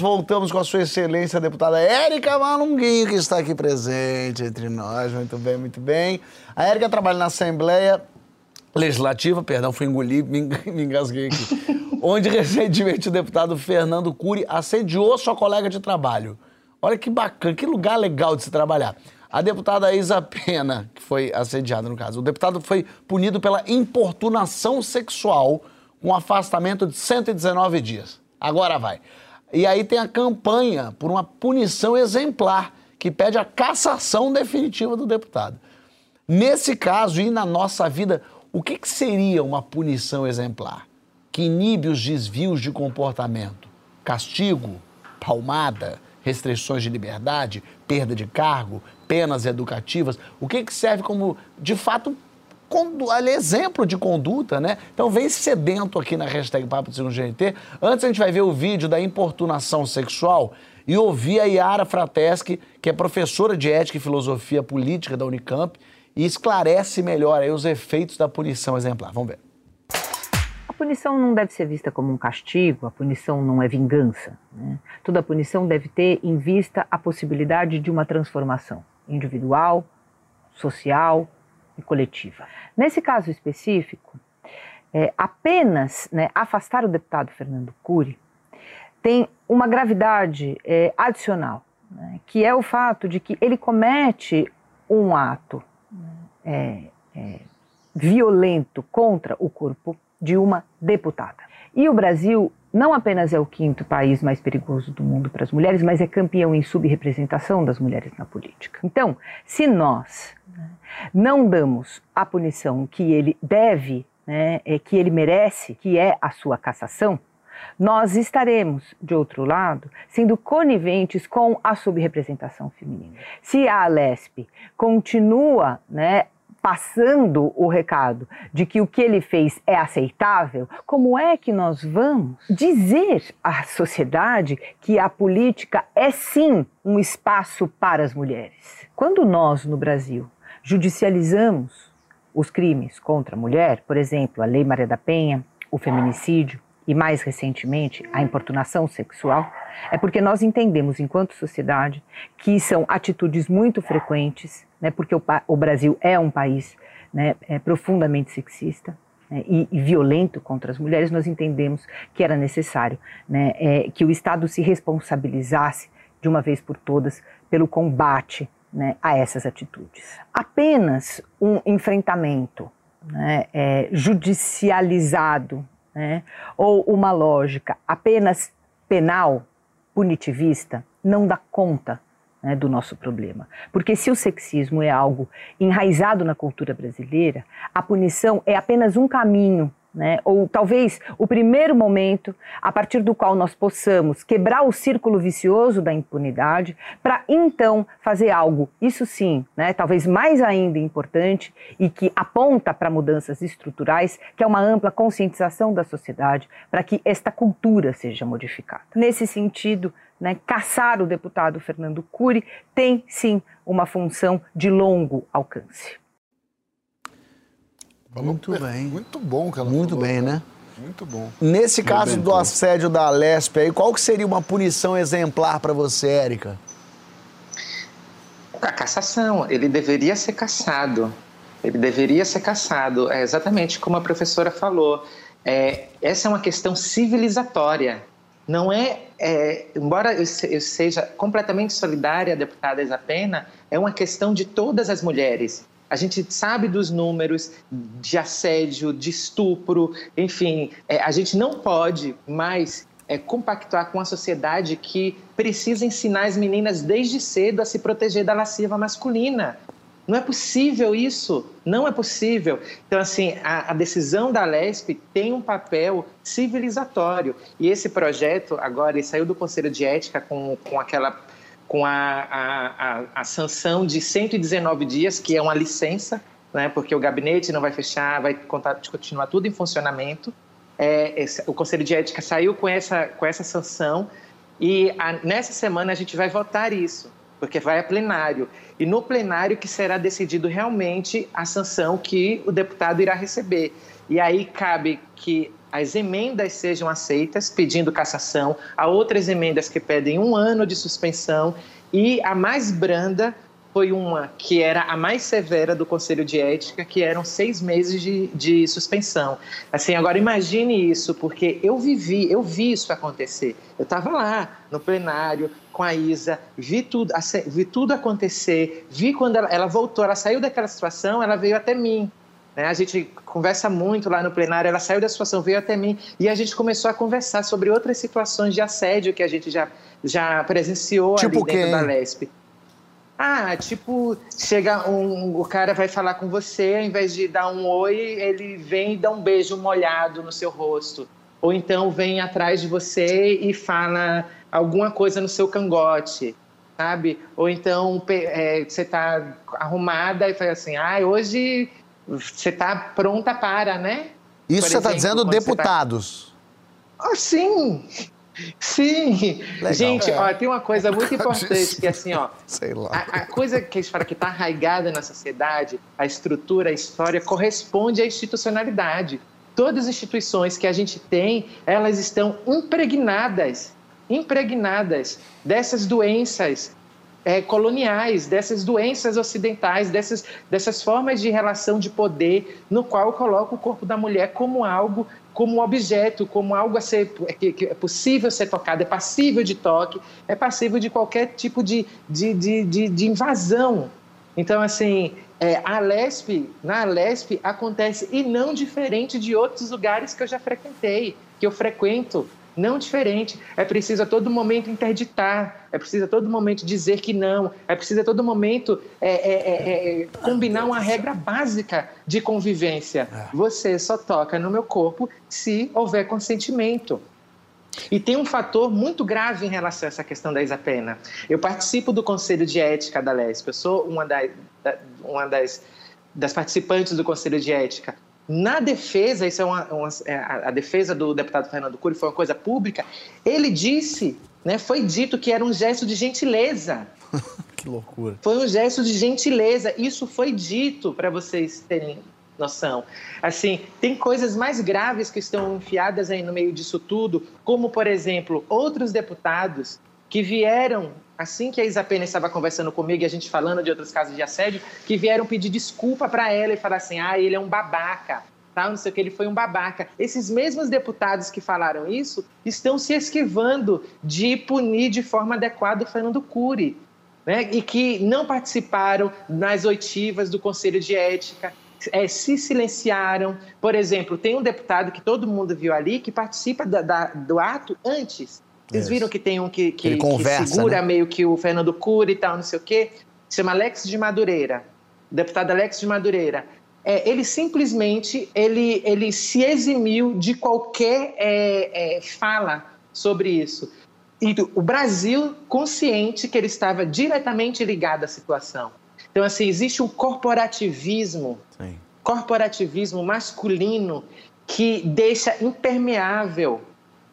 Voltamos com a sua excelência, a deputada Érica Malunguinho, que está aqui presente entre nós. Muito bem, muito bem. A Érica trabalha na Assembleia Legislativa, perdão, fui engolir, me, me engasguei aqui. onde recentemente o deputado Fernando Cury assediou sua colega de trabalho. Olha que bacana, que lugar legal de se trabalhar. A deputada Isa Pena, que foi assediada no caso, o deputado foi punido pela importunação sexual com afastamento de 119 dias. Agora vai. E aí tem a campanha por uma punição exemplar, que pede a cassação definitiva do deputado. Nesse caso e na nossa vida, o que, que seria uma punição exemplar? Que inibe os desvios de comportamento? Castigo? Palmada? Restrições de liberdade? Perda de cargo? Penas educativas? O que, que serve como, de fato, ali, exemplo de conduta, né? Então vem sedento aqui na hashtag Papo de GNT. Antes a gente vai ver o vídeo da importunação sexual e ouvir a Yara Frateschi, que é professora de Ética e Filosofia Política da Unicamp, e esclarece melhor aí os efeitos da punição exemplar. Vamos ver. A punição não deve ser vista como um castigo, a punição não é vingança. Né? Toda punição deve ter em vista a possibilidade de uma transformação individual, social, e coletiva. Nesse caso específico, é, apenas né, afastar o deputado Fernando Cury tem uma gravidade é, adicional, né, que é o fato de que ele comete um ato é, é violento contra o corpo de uma deputada. E o Brasil não apenas é o quinto país mais perigoso do mundo para as mulheres, mas é campeão em subrepresentação das mulheres na política. Então, se nós não damos a punição que ele deve, né, é, que ele merece, que é a sua cassação, nós estaremos, de outro lado, sendo coniventes com a subrepresentação feminina. Se a Alesp continua né, passando o recado de que o que ele fez é aceitável, como é que nós vamos dizer à sociedade que a política é sim um espaço para as mulheres? Quando nós, no Brasil, judicializamos os crimes contra a mulher, por exemplo, a Lei Maria da Penha, o feminicídio e, mais recentemente, a importunação sexual, é porque nós entendemos, enquanto sociedade, que são atitudes muito frequentes, né, porque o, o Brasil é um país né, é profundamente sexista, né, e, e, violento contra as mulheres, nós entendemos que era necessário né, é, que o Estado se responsabilizasse de uma vez por todas pelo combate né, a essas atitudes. Apenas um enfrentamento né, é, judicializado né, ou uma lógica apenas penal, punitivista, não dá conta né, do nosso problema. Porque se o sexismo é algo enraizado na cultura brasileira, a punição é apenas um caminho né? ou talvez o primeiro momento a partir do qual nós possamos quebrar o círculo vicioso da impunidade, para então fazer algo, isso sim, né? talvez mais ainda importante e que aponta para mudanças estruturais, que é uma ampla conscientização da sociedade para que esta cultura seja modificada. Nesse sentido, né, caçar o deputado Fernando Cury tem sim uma função de longo alcance. Muito bem. Muito bom, cara. Muito falou, bem, né? Muito bom. Nesse Muito caso do assédio da Lesp aí, qual que seria uma punição exemplar para você, Érica? A cassação. Ele deveria ser cassado. Ele deveria ser cassado. É exatamente como a professora falou. É, essa é uma questão civilizatória. Não é, é embora eu, eu seja completamente solidária à deputada Isapena, é uma questão de todas as mulheres. A gente sabe dos números de assédio, de estupro, enfim, é, a gente não pode mais é, compactuar com a sociedade que precisa ensinar as meninas desde cedo a se proteger da lasciva masculina. Não é possível isso, não é possível. Então, assim, a, a, decisão da LESP tem um papel civilizatório. E esse projeto, agora, ele saiu do Conselho de Ética com, com aquela com a, a, a, a sanção de 119 dias, que é uma licença, né, porque o gabinete não vai fechar, vai continuar tudo em funcionamento. É, esse, o Conselho de Ética saiu com essa, com essa sanção e a, nessa semana a gente vai votar isso, porque vai a plenário. E no plenário que será decidido realmente a sanção que o deputado irá receber. E aí cabe que as emendas sejam aceitas, pedindo cassação, há outras emendas que pedem um ano de suspensão e a mais branda foi uma que era a mais severa do Conselho de Ética, que eram seis meses de, de suspensão. Assim, agora imagine isso, porque eu vivi, eu vi isso acontecer. Eu estava lá no plenário com a Isa, vi tudo, vi tudo acontecer, vi quando ela, ela voltou, ela saiu daquela situação, ela veio até mim. Né? A gente conversa muito lá no plenário, ela saiu da situação, veio até mim e a gente começou a conversar sobre outras situações de assédio que a gente já, já presenciou tipo ali dentro quem? da LESP. Ah, tipo, chega um, o cara vai falar com você, ao invés de dar um oi, ele vem e dá um beijo molhado no seu rosto. Ou então vem atrás de você e fala alguma coisa no seu cangote, sabe? Ou então é, você está arrumada e fala assim, ah, hoje você está pronta para, né? Isso Por você está dizendo tá deputados. Tá... Oh, sim, Sim. Legal. Gente, é. ó, tem uma coisa muito importante que assim, ó, Sei lá. A, a coisa que a gente fala que está arraigada na sociedade, a estrutura, a história corresponde à institucionalidade. Todas as instituições que a gente tem, elas estão impregnadas, impregnadas dessas doenças é, coloniais, dessas doenças ocidentais, dessas, dessas formas de relação de poder, no qual coloca o corpo da mulher como algo como objeto, como algo a ser que, que, é possível ser tocado, é passível de toque, é passível de qualquer tipo de, de, de, de, de invasão. Então, assim, é, a LESP, na LESP acontece e não diferente de outros lugares que eu já frequentei, que eu frequento não diferente. É preciso a todo momento interditar, é preciso a todo momento dizer que não, é preciso a todo momento é, é, é, é combinar uma regra básica de convivência. É. Você só toca no meu corpo se houver consentimento. E tem um fator muito grave em relação a essa questão da Isapena. Eu participo do Conselho de Ética da LESP, eu sou uma, uma das, das participantes do Conselho de Ética. Na defesa, isso é uma, uma é, a, a, defesa do deputado Fernando Cury foi uma coisa pública. Ele disse, né, foi dito que era um gesto de gentileza. que loucura. Foi um gesto de gentileza. Isso foi dito para vocês terem noção. Assim, tem coisas mais graves que estão enfiadas aí no meio disso tudo, como por exemplo, outros deputados que vieram assim que a Isa Pena estava conversando comigo e a gente falando de outros casos de assédio, que vieram pedir desculpa para ela e falar assim: ah, ele é um babaca. Tá, não sei o que, ele foi um babaca. Esses mesmos deputados que falaram isso estão se esquivando de punir de forma adequada o Fernando Cury, né? e que não participaram nas oitivas do Conselho de Ética, é, se silenciaram. Por exemplo, tem um deputado que todo mundo viu ali que participa da, da, do ato antes vocês Isso. viram que tem um que, que, conversa, que segura né? meio que o Fernando Cury e tal, não sei o quê? Se chama Alex de Madureira, deputado Alex de Madureira. É, ele simplesmente ele, ele se eximiu de qualquer é, é, fala sobre isso. E o Brasil consciente que ele estava diretamente ligado à situação. Então, assim, existe um corporativismo, Sim. corporativismo masculino que deixa impermeável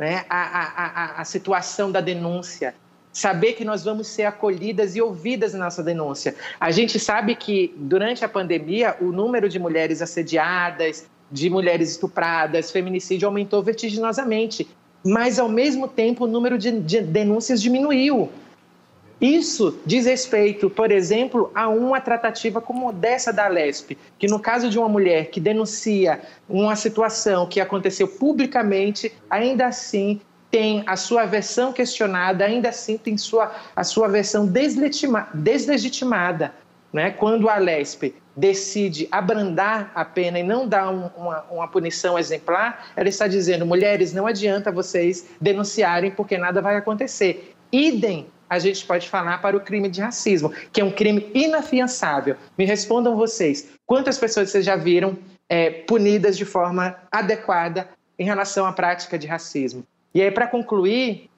né, a, a, a, situação da denúncia, saber que nós vamos ser acolhidas e ouvidas na nossa denúncia. A gente sabe que durante a pandemia o número de mulheres assediadas, de mulheres estupradas, feminicídio aumentou vertiginosamente, mas ao mesmo tempo o número de, de denúncias diminuiu. Isso diz respeito, por exemplo, a uma tratativa como dessa da Lesp, que no caso de uma mulher que denuncia uma situação que aconteceu publicamente, ainda assim tem a sua versão questionada, ainda assim tem sua, a sua versão deslegitima, deslegitimada. Né? Quando a Lesp decide abrandar a pena e não dar um, uma, uma punição exemplar, ela está dizendo: mulheres, não adianta vocês denunciarem porque nada vai acontecer. Idem a gente pode falar para o crime de racismo, que é um crime inafiançável. Me respondam vocês, quantas pessoas vocês já viram é, punidas de forma adequada em relação à prática de racismo? E aí, para concluir,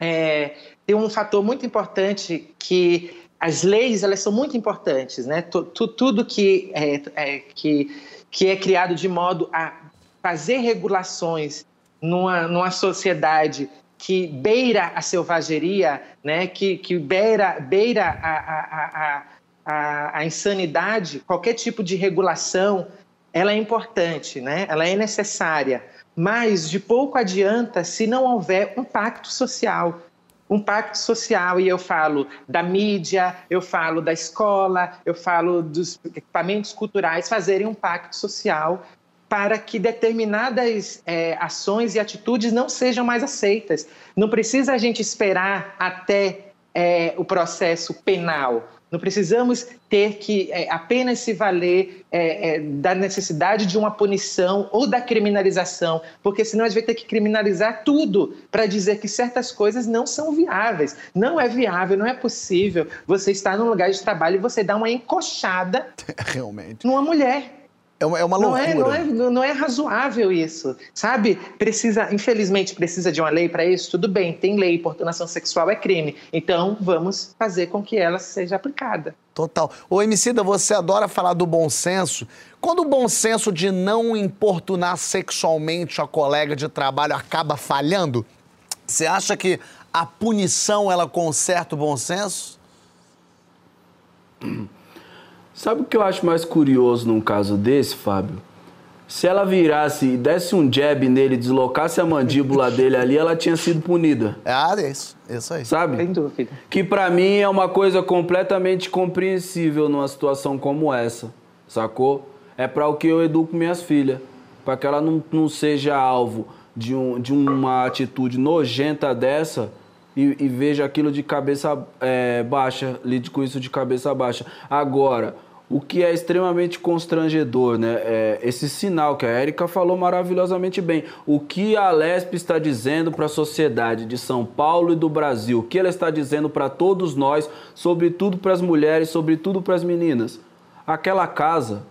é, tem um fator muito importante que as leis elas são muito importantes, né? Tudo que é, é, que, que é criado de modo a fazer regulações numa, numa sociedade que beira a selvageria, né? que, que beira, beira a, a, a, a, insanidade, qualquer tipo de regulação, ela é importante, né? ela é necessária, mas de pouco adianta se não houver um pacto social. Um pacto social, e eu falo da mídia, eu falo da escola, eu falo dos equipamentos culturais fazerem um pacto social para que determinadas é, ações e atitudes não sejam mais aceitas. Não precisa a gente esperar até é, o processo penal. Não precisamos ter que é, apenas se valer é, é, da necessidade de uma punição ou da criminalização, porque senão a gente vai ter que criminalizar tudo para dizer que certas coisas não são viáveis. Não é viável, não é possível você estar num lugar de trabalho e você dar uma encoxada Realmente. numa mulher. É uma, é uma loucura. Não é, não, é, não é razoável isso, sabe? Precisa, infelizmente, precisa de uma lei para isso? Tudo bem, tem lei, importunação sexual é crime. Então, vamos fazer com que ela seja aplicada. Total. Ô, Emicida, você adora falar do bom senso. Quando o bom senso de não importunar sexualmente a colega de trabalho acaba falhando, você acha que a punição, ela conserta o bom senso? Sabe o que eu acho mais curioso num caso desse, Fábio? Se ela virasse e desse um jab nele, deslocasse a mandíbula dele ali, ela tinha sido punida. Ah, é isso. Isso aí. Sabe? Sem dúvida. Que para mim é uma coisa completamente compreensível numa situação como essa, sacou? É para o que eu educo minhas filhas. Para que ela não, não seja alvo de, um, de uma atitude nojenta dessa e, e veja aquilo de cabeça é, baixa, lide com isso de cabeça baixa. Agora o que é extremamente constrangedor, né? É esse sinal que a Érica falou maravilhosamente bem. O que a Lesp está dizendo para a sociedade de São Paulo e do Brasil, o que ela está dizendo para todos nós, sobretudo para as mulheres, sobretudo para as meninas. Aquela casa,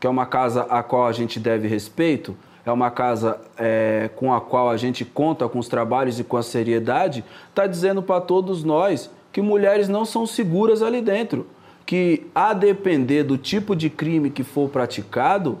que é uma casa a qual a gente deve respeito, é uma casa é, com a qual a gente conta com os trabalhos e com a seriedade, está dizendo para todos nós que mulheres não são seguras ali dentro que, a depender do tipo de crime que for praticado,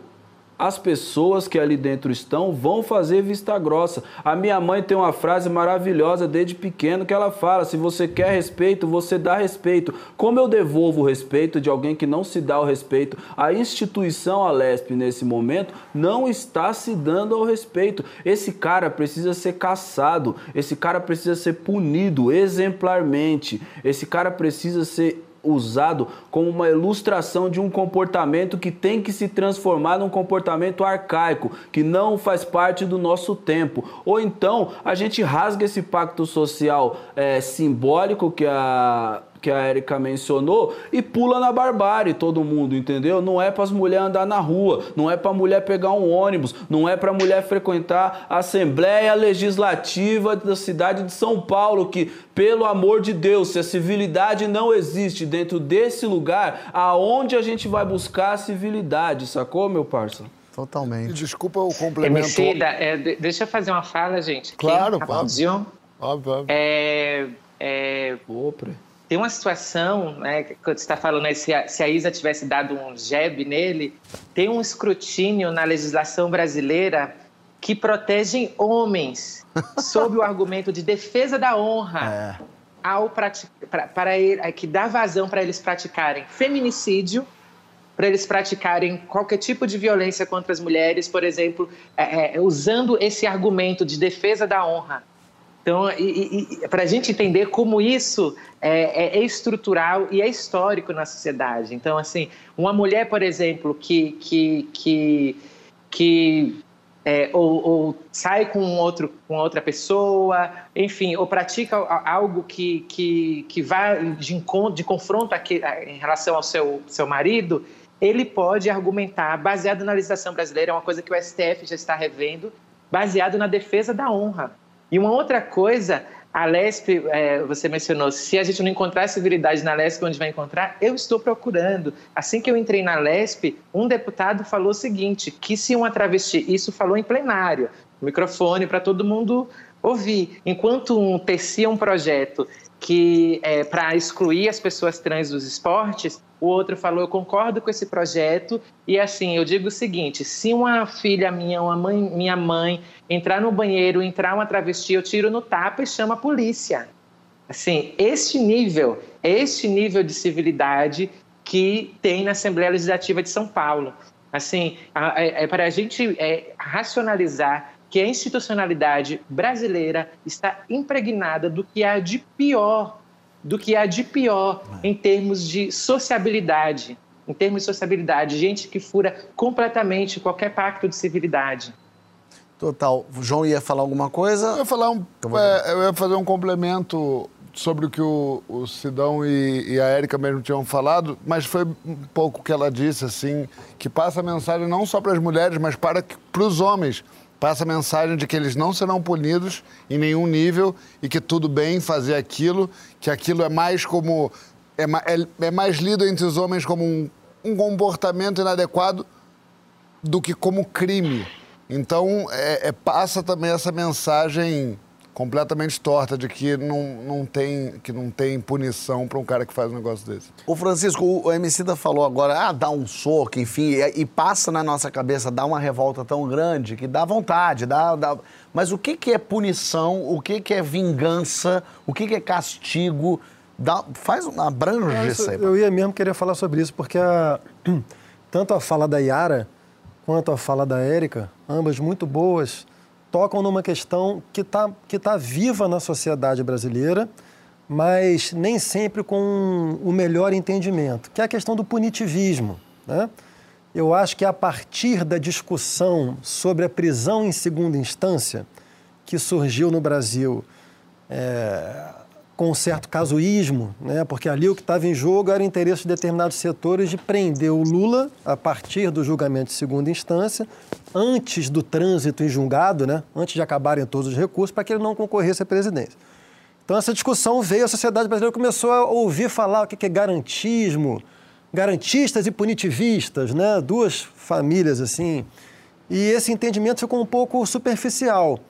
as pessoas que ali dentro estão vão fazer vista grossa. A minha mãe tem uma frase maravilhosa desde pequeno que ela fala: se você quer respeito, você dá respeito. Como eu devolvo o respeito de alguém que não se dá o respeito? A instituição Alesp nesse momento não está se dando ao respeito. Esse cara precisa ser caçado, esse cara precisa ser punido exemplarmente, esse cara precisa ser usado como uma ilustração de um comportamento que tem que se transformar num comportamento arcaico, que não faz parte do nosso tempo. Ou então a gente rasga esse pacto social é, simbólico que a que a Erika mencionou e pula na barbárie todo mundo, entendeu? Não é para as mulheres andar na rua, não é para mulher pegar um ônibus, não é para mulher frequentar a Assembleia Legislativa da cidade de São Paulo, que, pelo amor de Deus, se a civilidade não existe dentro desse lugar, aonde a gente vai buscar a civilidade, sacou, meu parça? Totalmente. Desculpa o complemento. Emicida, é, deixa eu fazer uma fala, gente. Claro, Quem, óbvio. Óbvio, óbvio. É, é, tem uma situação, né, que você está falando né, se, a, se a Isa tivesse dado um jeb nele, tem um escrutínio na legislação brasileira que protege homens sob o argumento de defesa da honra é. ao pra, para ele, que dá vazão para eles praticarem feminicídio, para eles praticarem qualquer tipo de violência contra as mulheres, por exemplo, é, é, usando esse argumento de defesa da honra então, para a gente entender como isso é, é, estrutural e é histórico na sociedade. Então, assim, uma mulher, por exemplo, que, que, que, que é, ou, ou, sai com, outro, com outra pessoa, enfim, ou pratica algo que, que, que vai de, encontro, de confronto aqui, em relação ao seu, seu marido, ele pode argumentar, baseado na legislação brasileira, é uma coisa que o STF já está revendo, baseado na defesa da honra. E uma outra coisa, a LESP, é, você mencionou, se a gente não encontrar civilidade na LESP, onde vai encontrar? Eu estou procurando. Assim que eu entrei na LESP, um deputado falou o seguinte, que se uma travesti, isso falou em plenário, microfone para todo mundo ouvi. Enquanto um tecia um projeto que é para excluir as pessoas trans dos esportes, o outro falou: Eu concordo com esse projeto. E assim, eu digo o seguinte: se uma filha minha, uma mãe, minha mãe, entrar no banheiro, entrar uma travesti, eu tiro no tapa e chamo a polícia. Assim, este nível, este nível de civilidade que tem na Assembleia Legislativa de São Paulo. Assim, é, é para a gente é, racionalizar que a institucionalidade brasileira está impregnada do que há de pior, do que há de pior em termos de sociabilidade, em termos de sociabilidade, gente que fura completamente qualquer pacto de civilidade. Total. O João ia falar alguma coisa? Eu ia, falar um, é, eu ia fazer um complemento sobre o que o, o Sidão e, e a Érica mesmo tinham falado, mas foi um pouco o que ela disse, assim, que passa a mensagem não só para as mulheres, mas para, para os homens passa a mensagem de que eles não serão punidos em nenhum nível e que tudo bem fazer aquilo, que aquilo é mais como. é, é, é mais lido entre os homens como um, um, comportamento inadequado do que como crime. Então, é, é passa também essa mensagem completamente torta de que não, não, tem, que não tem punição para um cara que faz um negócio desse. O Francisco, o Emicida falou agora, ah, dá um soco, enfim, e, e, passa na nossa cabeça, dá uma revolta tão grande que dá vontade, dá... dá... Mas o que, que é punição, o que, que é vingança, o que, que é castigo? Dá, faz uma abrange isso aí. Eu ia mesmo querer falar sobre isso, porque a, tanto a fala da Yara quanto a fala da Érica, ambas muito boas, tocam numa questão que está que tá viva na sociedade brasileira, mas nem sempre com o melhor entendimento, que é a questão do punitivismo. Né? Eu acho que a partir da discussão sobre a prisão em segunda instância, que surgiu no Brasil é, com um certo casuísmo, né? porque ali o que estava em jogo era o interesse de determinados setores de prender o Lula a partir do julgamento de segunda instância, antes do trânsito em julgado, né? antes de acabarem todos os recursos, para que ele não concorresse à presidência. Então essa discussão veio, a sociedade brasileira começou a ouvir falar o que é garantismo, garantistas e punitivistas, né? duas famílias assim. E esse entendimento ficou um pouco superficial,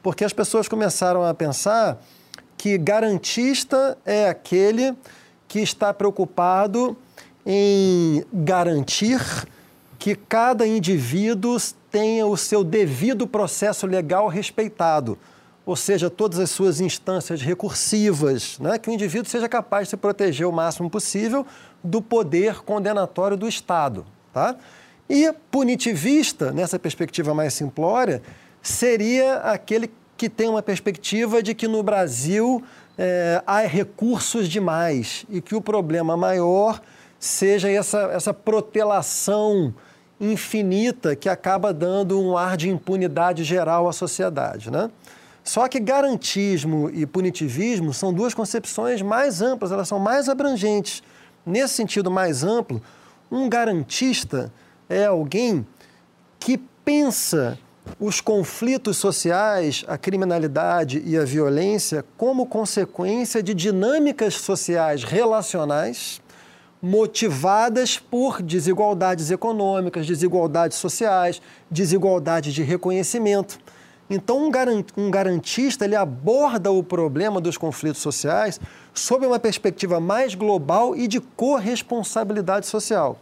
porque as pessoas começaram a pensar que garantista é aquele que está preocupado em garantir que cada indivíduo tenha o seu devido processo legal respeitado, ou seja, todas as suas instâncias recursivas, né? que o indivíduo seja capaz de se proteger o máximo possível do poder condenatório do Estado. Tá? E punitivista, nessa perspectiva mais simplória, seria aquele que tem uma perspectiva de que no Brasil é, há recursos demais e que o problema maior seja essa, essa protelação infinita que acaba dando um ar de impunidade geral à sociedade. Né? Só que garantismo e punitivismo são duas concepções mais amplas, elas são mais abrangentes. Nesse sentido mais amplo, um garantista é alguém que pensa os conflitos sociais, a criminalidade e a violência como consequência de dinâmicas sociais relacionais motivadas por desigualdades econômicas, desigualdades sociais, desigualdade de reconhecimento. Então, um garantista ele aborda o problema dos conflitos sociais sob uma perspectiva mais global e de corresponsabilidade social.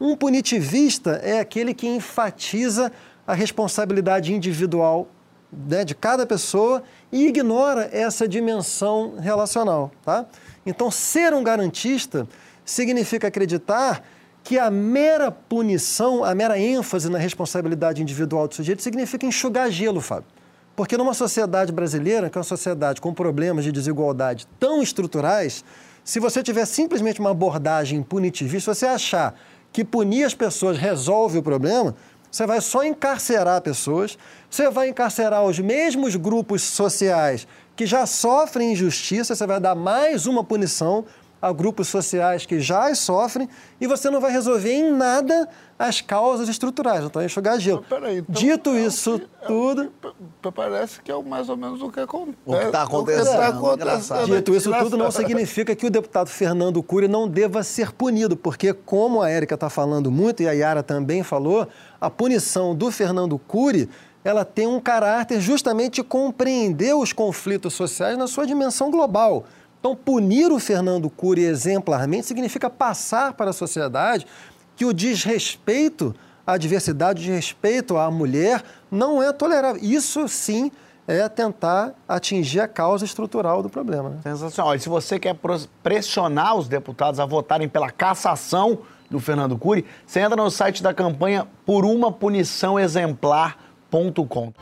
Um punitivista é aquele que enfatiza a responsabilidade individual né, de cada pessoa e ignora essa dimensão relacional. Tá? Então, ser um garantista significa acreditar que a mera punição, a mera ênfase na responsabilidade individual do sujeito significa enxugar gelo, Fábio. Porque numa sociedade brasileira, que é uma sociedade com problemas de desigualdade tão estruturais, se você tiver simplesmente uma abordagem punitivista, se você achar que punir as pessoas resolve o problema, você vai só encarcerar pessoas, você vai encarcerar os mesmos grupos sociais que já sofrem injustiça, você vai dar mais uma punição a grupos sociais que já sofrem e você não vai resolver em nada as causas estruturais, então é enxugar gelo. Peraí, então, Dito é isso que, é tudo... É, parece que é mais ou menos o que acontece. O que está acontecendo. Tá acontecendo. Dito isso tudo não significa que o deputado Fernando Cury não deva ser punido, porque como a Érica está falando muito e a Yara também falou, a punição do Fernando Cury ela tem um caráter justamente de compreender os conflitos sociais na sua dimensão global. Então, punir o Fernando Cury exemplarmente significa passar para a sociedade que o desrespeito à diversidade, o desrespeito à mulher, não é tolerável. Isso sim é tentar atingir a causa estrutural do problema. Né? Sensacional. E se você quer pressionar os deputados a votarem pela cassação do Fernando Cury, você entra no site da campanha por uma punição exemplar.com.